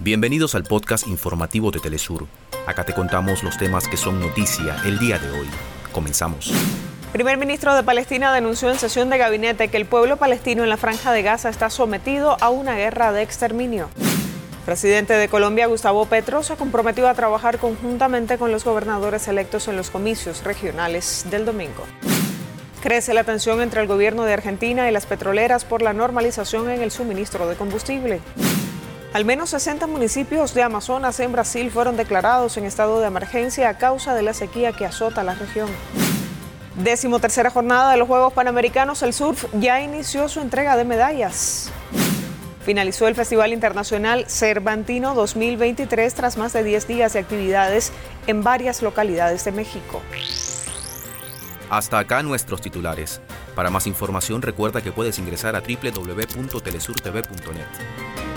Bienvenidos al podcast informativo de Telesur. Acá te contamos los temas que son noticia el día de hoy. Comenzamos. Primer ministro de Palestina denunció en sesión de gabinete que el pueblo palestino en la franja de Gaza está sometido a una guerra de exterminio. Presidente de Colombia, Gustavo Petro, se comprometió a trabajar conjuntamente con los gobernadores electos en los comicios regionales del domingo. Crece la tensión entre el gobierno de Argentina y las petroleras por la normalización en el suministro de combustible. Al menos 60 municipios de Amazonas en Brasil fueron declarados en estado de emergencia a causa de la sequía que azota la región. Décimo tercera jornada de los Juegos Panamericanos, el surf ya inició su entrega de medallas. Finalizó el Festival Internacional Cervantino 2023 tras más de 10 días de actividades en varias localidades de México. Hasta acá nuestros titulares. Para más información recuerda que puedes ingresar a www.telesurtv.net.